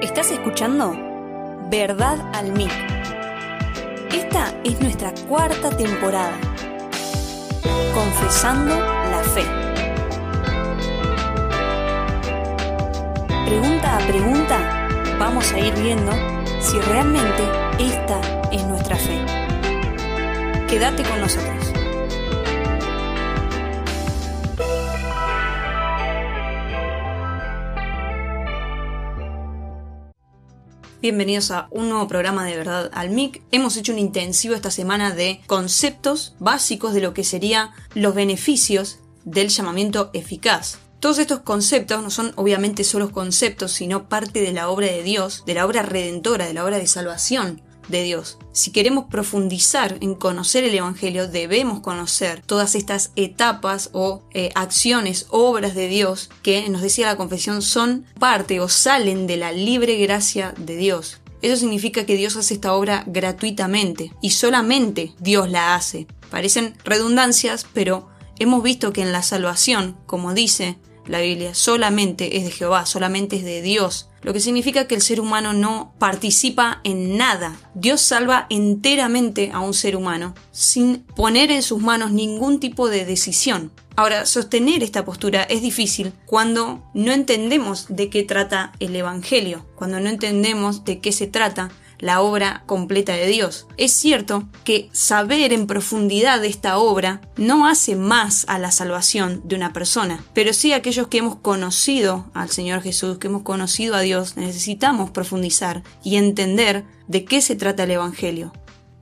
Estás escuchando Verdad al Mic. Esta es nuestra cuarta temporada. Confesando la fe. Pregunta a pregunta, vamos a ir viendo si realmente esta es nuestra fe. Quédate con nosotros. Bienvenidos a un nuevo programa de Verdad al MIC. Hemos hecho un intensivo esta semana de conceptos básicos de lo que serían los beneficios del llamamiento eficaz. Todos estos conceptos no son obviamente solo conceptos, sino parte de la obra de Dios, de la obra redentora, de la obra de salvación Si queremos profundizar en conocer el Evangelio, debemos conocer todas estas etapas o eh, acciones, obras de Dios que nos decía la confesión son parte o salen de la libre gracia de Dios. Eso significa que Dios hace esta obra gratuitamente y solamente Dios la hace. Parecen redundancias, pero hemos visto que en la salvación, como dice la Biblia, solamente es de Jehová, solamente es de Dios lo que significa que el ser humano no participa en nada. Dios salva enteramente a un ser humano sin poner en sus manos ningún tipo de decisión. Ahora, sostener esta postura es difícil cuando no entendemos de qué trata el Evangelio, cuando no entendemos de qué se trata la obra completa de Dios. Es cierto que saber en profundidad esta obra no hace más a la salvación de una persona, pero sí aquellos que hemos conocido al Señor Jesús, que hemos conocido a Dios, necesitamos profundizar y entender de qué se trata el Evangelio.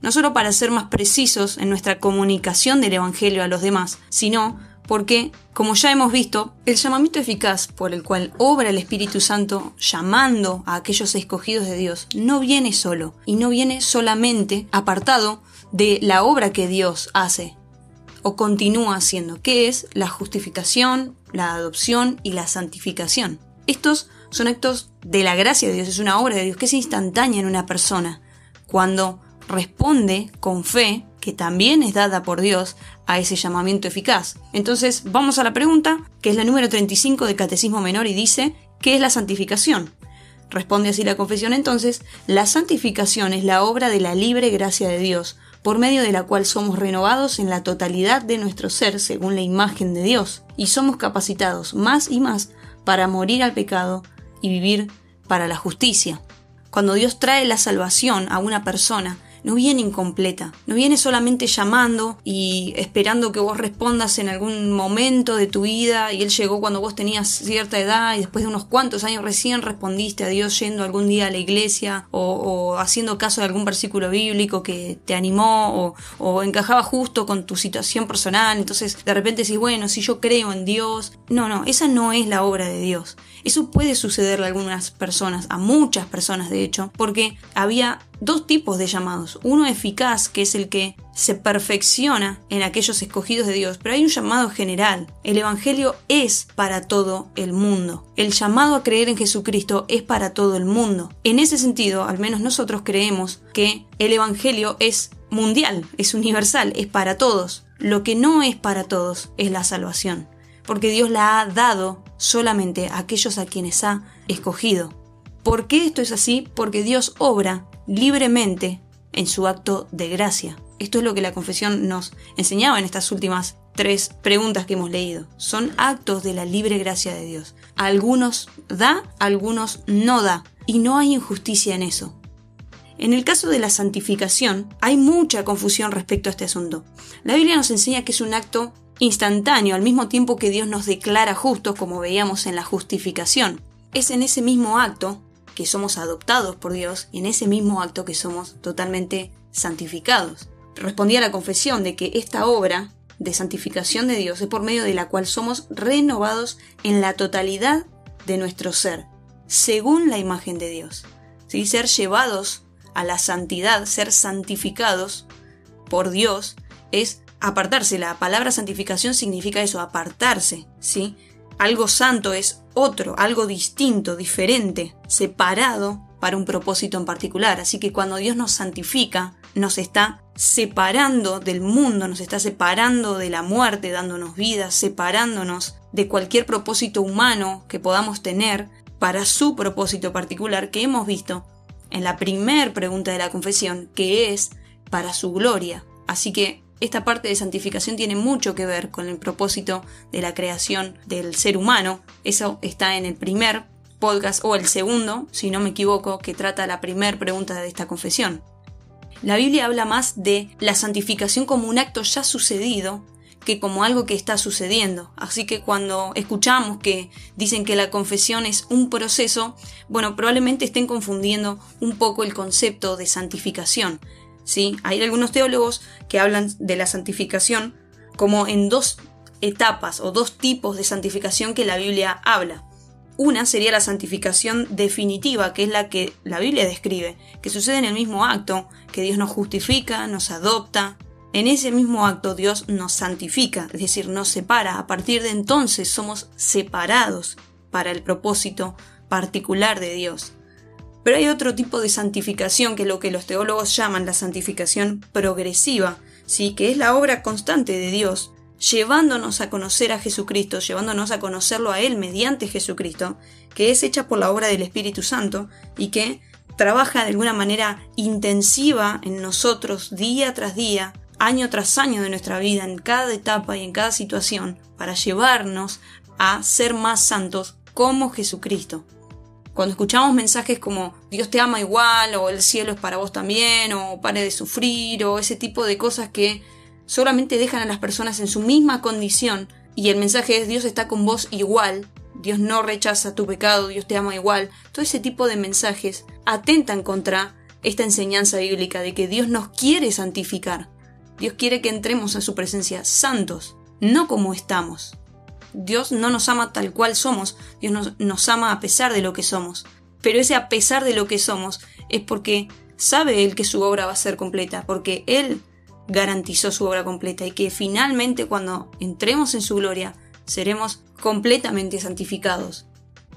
No solo para ser más precisos en nuestra comunicación del Evangelio a los demás, sino porque, como ya hemos visto, el llamamiento eficaz por el cual obra el Espíritu Santo llamando a aquellos escogidos de Dios no viene solo y no viene solamente apartado de la obra que Dios hace o continúa haciendo, que es la justificación, la adopción y la santificación. Estos son actos de la gracia de Dios, es una obra de Dios que es instantánea en una persona cuando responde con fe que también es dada por Dios a ese llamamiento eficaz. Entonces vamos a la pregunta, que es la número 35 del Catecismo Menor y dice, ¿qué es la santificación? Responde así la confesión entonces, la santificación es la obra de la libre gracia de Dios, por medio de la cual somos renovados en la totalidad de nuestro ser según la imagen de Dios, y somos capacitados más y más para morir al pecado y vivir para la justicia. Cuando Dios trae la salvación a una persona, no viene incompleta, no viene solamente llamando y esperando que vos respondas en algún momento de tu vida y Él llegó cuando vos tenías cierta edad y después de unos cuantos años recién respondiste a Dios yendo algún día a la iglesia o, haciendo caso de algún versículo bíblico que te animó o, o encajaba justo con tu situación personal, entonces de repente decís, bueno, si yo creo en Dios, no, no, esa no es la obra de Dios. Eso puede sucederle a algunas personas, a muchas personas de hecho, porque había dos tipos de llamados. Uno eficaz, que es el que se perfecciona en aquellos escogidos de Dios, pero hay un llamado general. El Evangelio es para todo el mundo. El llamado a creer en Jesucristo es para todo el mundo. En ese sentido, al menos nosotros creemos que el Evangelio es mundial, es universal, es para todos. Lo que no es para todos es la salvación, porque Dios la ha dado solamente a aquellos a quienes ha escogido. ¿Por qué esto es así? Porque Dios obra libremente en su acto de gracia. Esto es lo que la confesión nos enseñaba en estas últimas tres preguntas que hemos leído. Son actos de la libre gracia de Dios. algunos da, algunos no da. Y no hay injusticia en eso. En el caso de la santificación, hay mucha confusión respecto a este asunto. La Biblia nos enseña que es un acto instantáneo, al mismo tiempo que Dios nos declara justos, como veíamos en la justificación. Es en ese mismo acto que somos adoptados por Dios en ese mismo acto que somos totalmente santificados. Respondí a la confesión de que esta obra de santificación de Dios es por medio de la cual somos renovados en la totalidad de nuestro ser, según la imagen de Dios. ¿Sí? Ser llevados a la santidad, ser santificados por Dios, es apartarse. La palabra santificación significa eso, apartarse, ¿sí? Algo santo es otro, algo distinto, diferente, separado para un propósito en particular. Así que cuando Dios nos santifica, nos está separando del mundo, nos está separando de la muerte, dándonos vida, separándonos de cualquier propósito humano que podamos tener para su propósito particular que hemos visto en la primer pregunta de la confesión, que es para su gloria. Así que esta parte de santificación tiene mucho que ver con el propósito de la creación del ser humano. Eso está en el primer podcast o el segundo, si no me equivoco, que trata la primera pregunta de esta confesión. La Biblia habla más de la santificación como un acto ya sucedido que como algo que está sucediendo. Así que cuando escuchamos que dicen que la confesión es un proceso, bueno, probablemente estén confundiendo un poco el concepto de santificación. ¿Sí? Hay algunos teólogos que hablan de la santificación como en dos etapas o dos tipos de santificación que la Biblia habla. Una sería la santificación definitiva, que es la que la Biblia describe, que sucede en el mismo acto, que Dios nos justifica, nos adopta. En ese mismo acto Dios nos santifica, es decir, nos separa. A partir de entonces somos separados para el propósito particular de Dios. Pero hay otro tipo de santificación que es lo que los teólogos llaman la santificación progresiva, ¿sí? que es la obra constante de Dios, llevándonos a conocer a Jesucristo, llevándonos a conocerlo a Él mediante Jesucristo, que es hecha por la obra del Espíritu Santo y que trabaja de alguna manera intensiva en nosotros día tras día, año tras año de nuestra vida, en cada etapa y en cada situación, para llevarnos a ser más santos como Jesucristo. Cuando escuchamos mensajes como Dios te ama igual, o el cielo es para vos también, o pare de sufrir, o ese tipo de cosas que solamente dejan a las personas en su misma condición, y el mensaje es Dios está con vos igual, Dios no rechaza tu pecado, Dios te ama igual, todo ese tipo de mensajes atentan contra esta enseñanza bíblica de que Dios nos quiere santificar. Dios quiere que entremos en su presencia santos, no como estamos. Dios no nos ama tal cual somos, Dios nos, ama a pesar de lo que somos. Pero ese a pesar de lo que somos es porque sabe Él que su obra va a ser completa, porque Él garantizó su obra completa y que finalmente cuando entremos en su gloria seremos completamente santificados.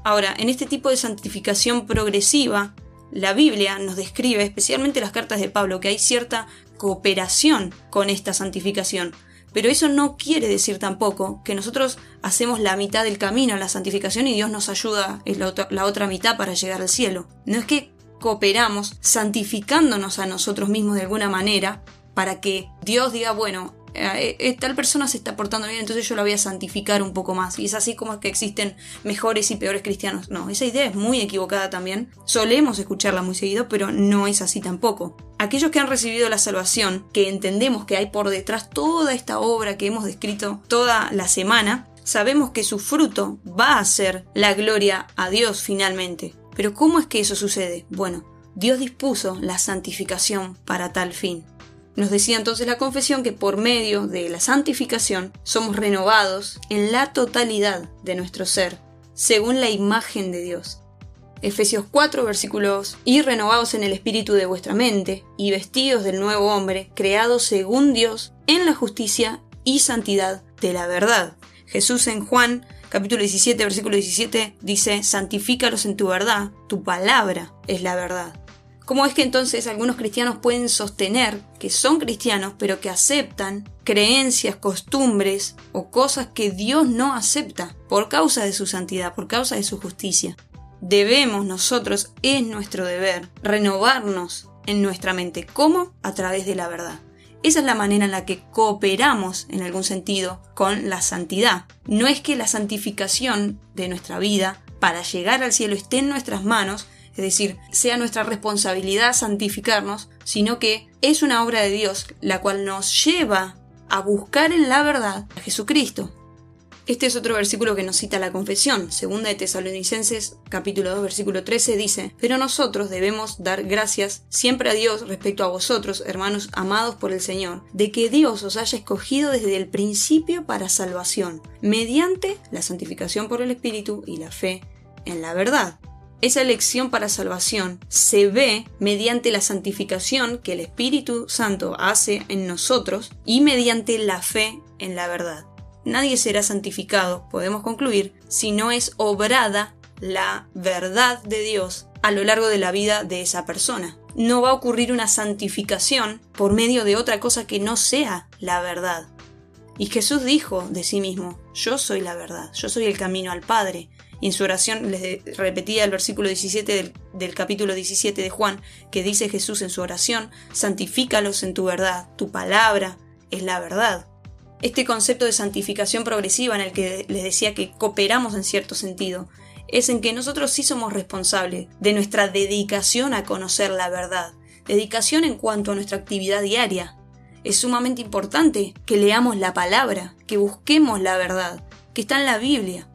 Ahora, en este tipo de santificación progresiva, la Biblia nos describe, especialmente las cartas de Pablo, que hay cierta cooperación con esta santificación. Pero eso no quiere decir tampoco que nosotros hacemos la mitad del camino a la santificación y Dios nos ayuda la otra mitad para llegar al cielo. No es que cooperamos santificándonos a nosotros mismos de alguna manera para que Dios diga, bueno, eh, tal persona se está portando bien, entonces yo la voy a santificar un poco más. Y es así como que existen mejores y peores cristianos. No, esa idea es muy equivocada también. Solemos escucharla muy seguido, pero no es así tampoco. Aquellos que han recibido la salvación, que entendemos que hay por detrás toda esta obra que hemos descrito toda la semana, sabemos que su fruto va a ser la gloria a Dios finalmente. Pero ¿cómo es que eso sucede? Bueno, Dios dispuso la santificación para tal fin. Nos decía entonces la confesión que por medio de la santificación somos renovados en la totalidad de nuestro ser, según la imagen de Dios. Efesios 4 versículos, y renovados en el espíritu de vuestra mente, y vestidos del nuevo hombre, creado según Dios, en la justicia y santidad de la verdad. Jesús en Juan capítulo 17 versículo 17 dice, santifícalos en tu verdad, tu palabra es la verdad. ¿Cómo es que entonces algunos cristianos pueden sostener que son cristianos pero que aceptan creencias, costumbres o cosas que Dios no acepta por causa de su santidad, por causa de su justicia? Debemos nosotros, es nuestro deber, renovarnos en nuestra mente. ¿Cómo? A través de la verdad. Esa es la manera en la que cooperamos en algún sentido con la santidad. No es que la santificación de nuestra vida para llegar al cielo esté en nuestras manos, es decir, sea nuestra responsabilidad santificarnos, sino que es una obra de Dios la cual nos lleva a buscar en la verdad a Jesucristo. Este es otro versículo que nos cita la confesión. Segunda de Tesalonicenses, capítulo 2, versículo 13, dice, Pero nosotros debemos dar gracias siempre a Dios respecto a vosotros, hermanos amados por el Señor, de que Dios os haya escogido desde el principio para salvación, mediante la santificación por el Espíritu y la fe en la verdad. Esa elección para salvación se ve mediante la santificación que el Espíritu Santo hace en nosotros y mediante la fe en la verdad. Nadie será santificado, podemos concluir, si no es obrada la verdad de Dios a lo largo de la vida de esa persona. No va a ocurrir una santificación por medio de otra cosa que no sea la verdad. Y Jesús dijo de sí mismo, yo soy la verdad, yo soy el camino al Padre. En su oración les repetía el versículo 17 del, del, capítulo 17 de Juan, que dice Jesús en su oración, santifícalos en tu verdad, tu palabra es la verdad. Este concepto de santificación progresiva en el que les decía que cooperamos en cierto sentido, es en que nosotros sí somos responsables de nuestra dedicación a conocer la verdad, dedicación en cuanto a nuestra actividad diaria. Es sumamente importante que leamos la palabra, que busquemos la verdad, que está en la Biblia.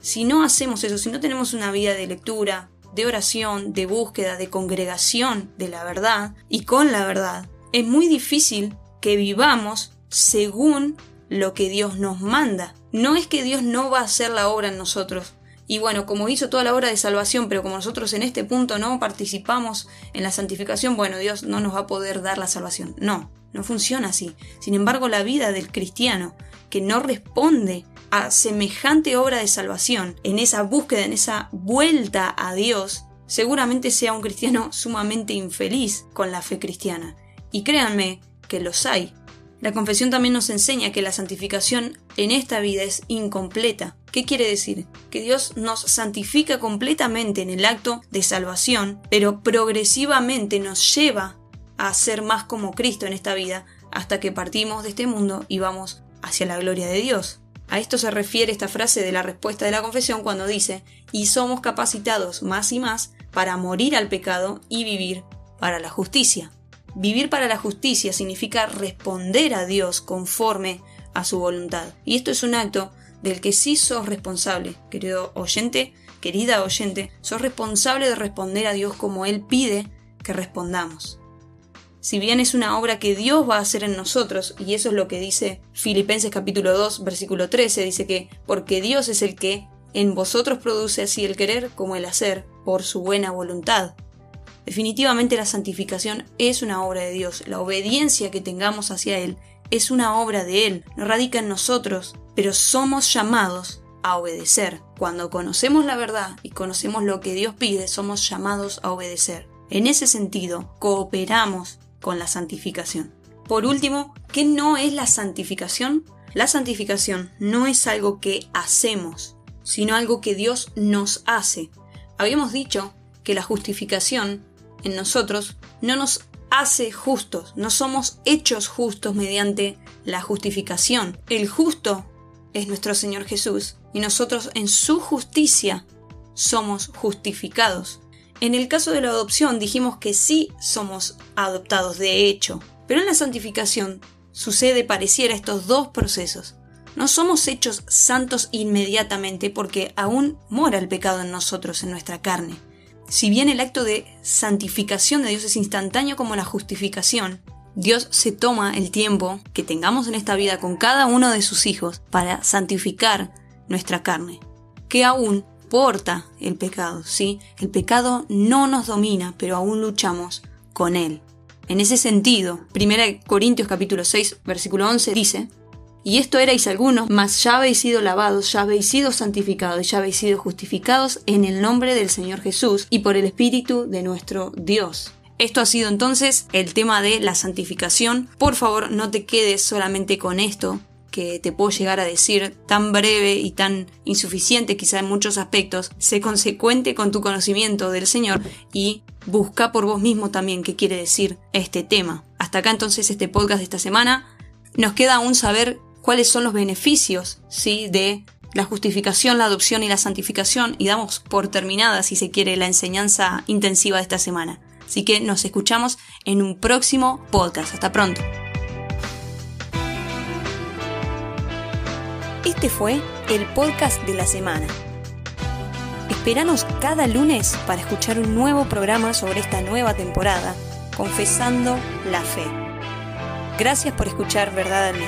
Si no hacemos eso, si no tenemos una vida de lectura, de oración, de búsqueda, de congregación de la verdad y con la verdad, es muy difícil que vivamos según lo que Dios nos manda. No es que Dios no va a hacer la obra en nosotros. Y bueno, como hizo toda la obra de salvación, pero como nosotros en este punto no participamos en la santificación, bueno, Dios no nos va a poder dar la salvación. No, no funciona así. Sin embargo, la vida del cristiano que no responde a semejante obra de salvación, en esa búsqueda, en esa vuelta a Dios, seguramente sea un cristiano sumamente infeliz con la fe cristiana. Y créanme que los hay. La confesión también nos enseña que la santificación en esta vida es incompleta. ¿Qué quiere decir? Que Dios nos santifica completamente en el acto de salvación, pero progresivamente nos lleva a ser más como Cristo en esta vida hasta que partimos de este mundo y vamos hacia la gloria de Dios. A esto se refiere esta frase de la respuesta de la confesión cuando dice, y somos capacitados más y más para morir al pecado y vivir para la justicia. Vivir para la justicia significa responder a Dios conforme a su voluntad. Y esto es un acto del que sí sos responsable, querido oyente, querida oyente, sos responsable de responder a Dios como Él pide que respondamos si bien es una obra que Dios va a hacer en nosotros, y eso es lo que dice Filipenses capítulo 2, versículo 13, dice que porque Dios es el que en vosotros produce así el querer como el hacer, por su buena voluntad. Definitivamente la santificación es una obra de Dios, la obediencia que tengamos hacia Él es una obra de Él, no radica en nosotros, pero somos llamados a obedecer. Cuando conocemos la verdad y conocemos lo que Dios pide, somos llamados a obedecer. En ese sentido, cooperamos con la santificación. Por último, ¿qué no es la santificación? La santificación no es algo que hacemos, sino algo que Dios nos hace. Habíamos dicho que la justificación en nosotros no nos hace justos, no somos hechos justos mediante la justificación. El justo es nuestro Señor Jesús y nosotros en su justicia somos justificados. En el caso de la adopción dijimos que sí somos adoptados de hecho, pero en la santificación sucede pareciera estos dos procesos. No somos hechos santos inmediatamente porque aún mora el pecado en nosotros, en nuestra carne. Si bien el acto de santificación de Dios es instantáneo como la justificación, Dios se toma el tiempo que tengamos en esta vida con cada uno de sus hijos para santificar nuestra carne, que aún el pecado, ¿sí? El pecado no nos domina, pero aún luchamos con él. En ese sentido, 1 Corintios capítulo 6, versículo 11 dice, y esto erais algunos, mas ya habéis sido lavados, ya habéis sido santificados, ya habéis sido justificados en el nombre del Señor Jesús y por el Espíritu de nuestro Dios. Esto ha sido entonces el tema de la santificación. Por favor, no te quedes solamente con esto, que te puedo llegar a decir tan breve y tan insuficiente quizá en muchos aspectos, sé consecuente con tu conocimiento del Señor y busca por vos mismo también qué quiere decir este tema. Hasta acá entonces este podcast de esta semana. Nos queda aún saber cuáles son los beneficios ¿sí? de la justificación, la adopción y la santificación y damos por terminada, si se quiere, la enseñanza intensiva de esta semana. Así que nos escuchamos en un próximo podcast. Hasta pronto. Este fue el podcast de la semana. Esperanos cada lunes para escuchar un nuevo programa sobre esta nueva temporada, Confesando la Fe. Gracias por escuchar Verdad al